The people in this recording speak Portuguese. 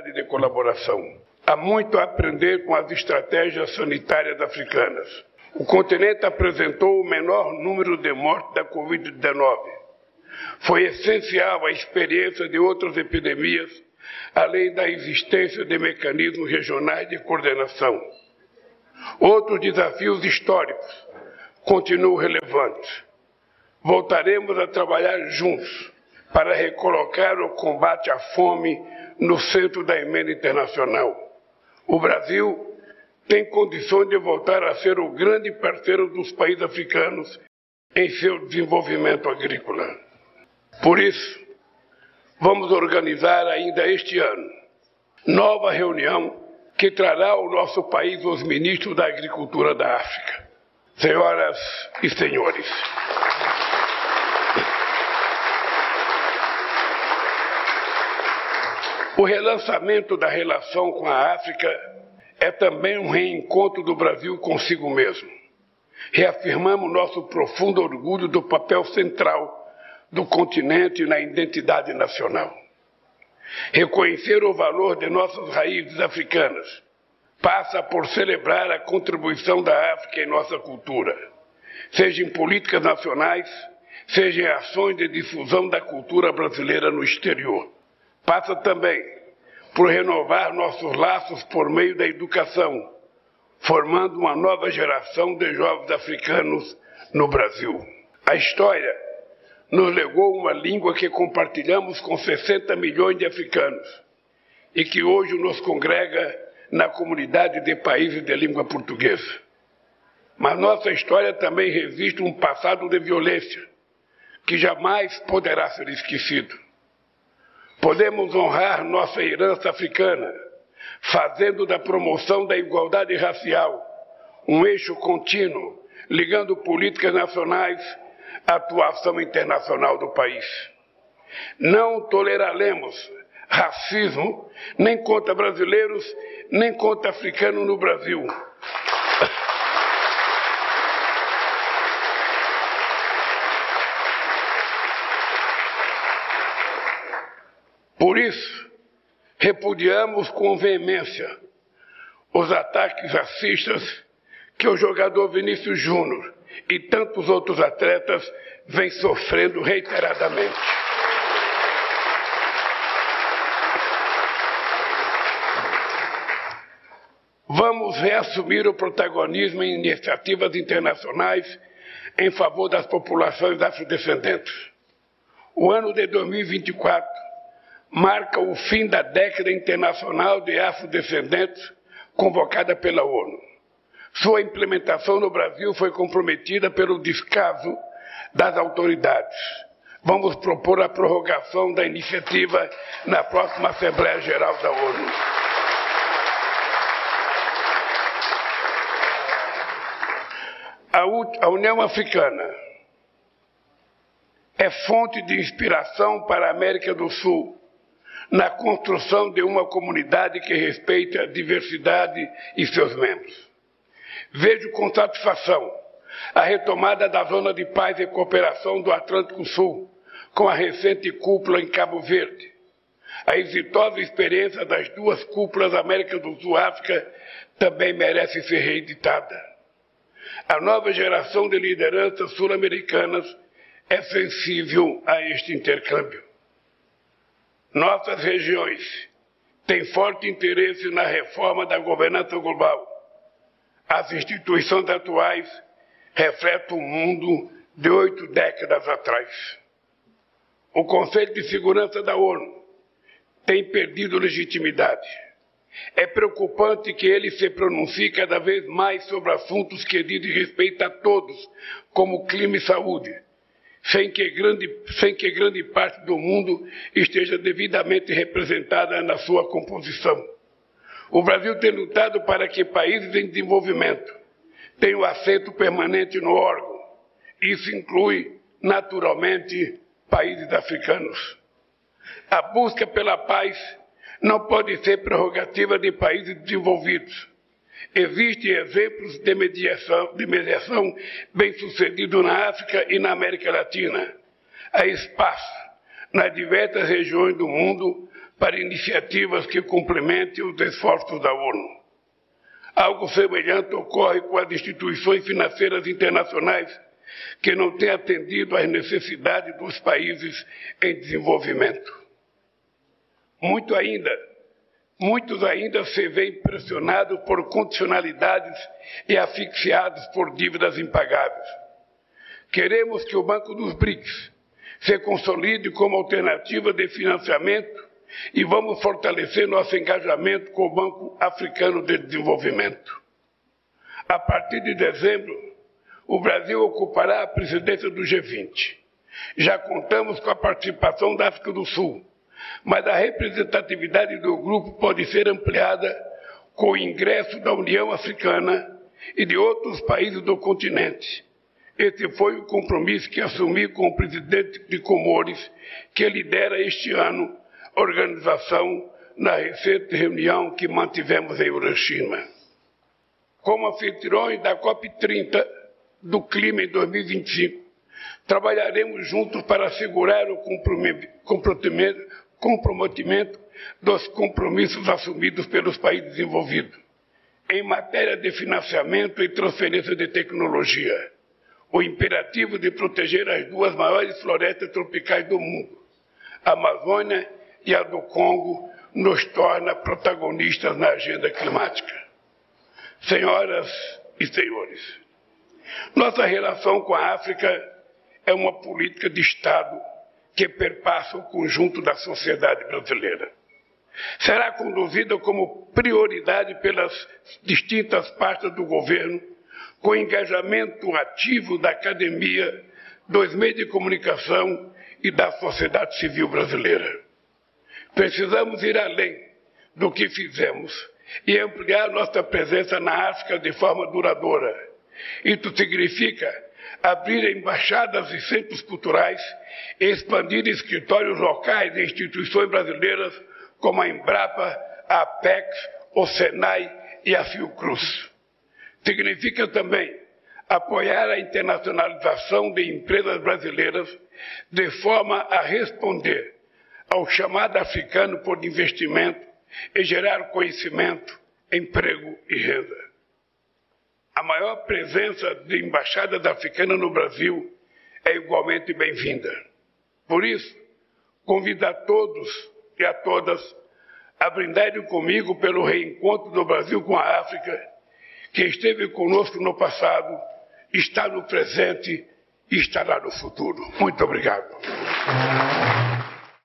de colaboração. Há muito a aprender com as estratégias sanitárias africanas. O continente apresentou o menor número de mortes da Covid-19. Foi essencial a experiência de outras epidemias, além da existência de mecanismos regionais de coordenação. Outros desafios históricos continuam relevantes. Voltaremos a trabalhar juntos para recolocar o combate à fome no centro da emenda internacional. O Brasil tem condições de voltar a ser o grande parceiro dos países africanos em seu desenvolvimento agrícola. Por isso, vamos organizar ainda este ano nova reunião que trará ao nosso país os ministros da Agricultura da África. Senhoras e senhores, o relançamento da relação com a África é também um reencontro do Brasil consigo mesmo. Reafirmamos nosso profundo orgulho do papel central do continente na identidade nacional. Reconhecer o valor de nossas raízes africanas passa por celebrar a contribuição da África em nossa cultura, seja em políticas nacionais, seja em ações de difusão da cultura brasileira no exterior. Passa também por renovar nossos laços por meio da educação, formando uma nova geração de jovens africanos no Brasil. A história nos legou uma língua que compartilhamos com 60 milhões de africanos e que hoje nos congrega na comunidade de países de língua portuguesa. Mas nossa história também resiste um passado de violência que jamais poderá ser esquecido. Podemos honrar nossa herança africana, fazendo da promoção da igualdade racial um eixo contínuo, ligando políticas nacionais à atuação internacional do país. Não toleraremos racismo nem contra brasileiros, nem contra africanos no Brasil. Por isso, repudiamos com veemência os ataques racistas que o jogador Vinícius Júnior e tantos outros atletas vêm sofrendo reiteradamente. Vamos reassumir o protagonismo em iniciativas internacionais em favor das populações afrodescendentes. O ano de 2024 marca o fim da década internacional de afrodescendentes convocada pela ONU. Sua implementação no Brasil foi comprometida pelo descaso das autoridades. Vamos propor a prorrogação da iniciativa na próxima Assembleia Geral da ONU. A União Africana é fonte de inspiração para a América do Sul na construção de uma comunidade que respeite a diversidade e seus membros. Vejo com satisfação a retomada da zona de paz e cooperação do Atlântico Sul, com a recente cúpula em Cabo Verde. A exitosa experiência das duas cúpulas América do Sul África também merece ser reeditada. A nova geração de lideranças sul-americanas é sensível a este intercâmbio. Nossas regiões têm forte interesse na reforma da governança global. As instituições atuais refletem o mundo de oito décadas atrás. O Conselho de Segurança da ONU tem perdido legitimidade. É preocupante que ele se pronuncie cada vez mais sobre assuntos que dizem respeito a todos, como clima e saúde, sem que, grande, sem que grande parte do mundo esteja devidamente representada na sua composição. O Brasil tem lutado para que países em desenvolvimento tenham assento permanente no órgão. Isso inclui, naturalmente, países africanos. A busca pela paz não pode ser prerrogativa de países desenvolvidos Existem exemplos de mediação, de mediação bem-sucedido na África e na América Latina. Há espaço nas diversas regiões do mundo para iniciativas que complementem os esforços da ONU. Algo semelhante ocorre com as instituições financeiras internacionais que não têm atendido às necessidades dos países em desenvolvimento. Muito ainda, muitos ainda se veem pressionados por condicionalidades e asfixiados por dívidas impagáveis. Queremos que o Banco dos BRICS se consolide como alternativa de financiamento e vamos fortalecer nosso engajamento com o Banco Africano de Desenvolvimento. A partir de dezembro, o Brasil ocupará a presidência do G20. Já contamos com a participação da África do Sul, mas a representatividade do grupo pode ser ampliada com o ingresso da União Africana e de outros países do continente. Esse foi o compromisso que assumi com o presidente de Comores, que lidera este ano organização na recente reunião que mantivemos em Hiroshima. Como anfitriões da COP30 do Clima em 2025, trabalharemos juntos para assegurar o comprometimento, comprometimento dos compromissos assumidos pelos países desenvolvidos em matéria de financiamento e transferência de tecnologia. O imperativo de proteger as duas maiores florestas tropicais do mundo, a Amazônia e a do Congo nos torna protagonistas na agenda climática. Senhoras e senhores, nossa relação com a África é uma política de Estado que perpassa o conjunto da sociedade brasileira. Será conduzida como prioridade pelas distintas partes do governo, com engajamento ativo da academia, dos meios de comunicação e da sociedade civil brasileira. Precisamos ir além do que fizemos e ampliar nossa presença na África de forma duradoura. Isso significa abrir embaixadas e centros culturais expandir escritórios locais e instituições brasileiras como a Embrapa, a Apex, o Senai e a Fiocruz. Significa também apoiar a internacionalização de empresas brasileiras de forma a responder ao chamado africano por investimento e gerar conhecimento, emprego e renda. A maior presença de embaixadas africanas no Brasil é igualmente bem-vinda. Por isso, convido a todos e a todas a brindarem comigo pelo reencontro do Brasil com a África, que esteve conosco no passado, está no presente e estará no futuro. Muito obrigado.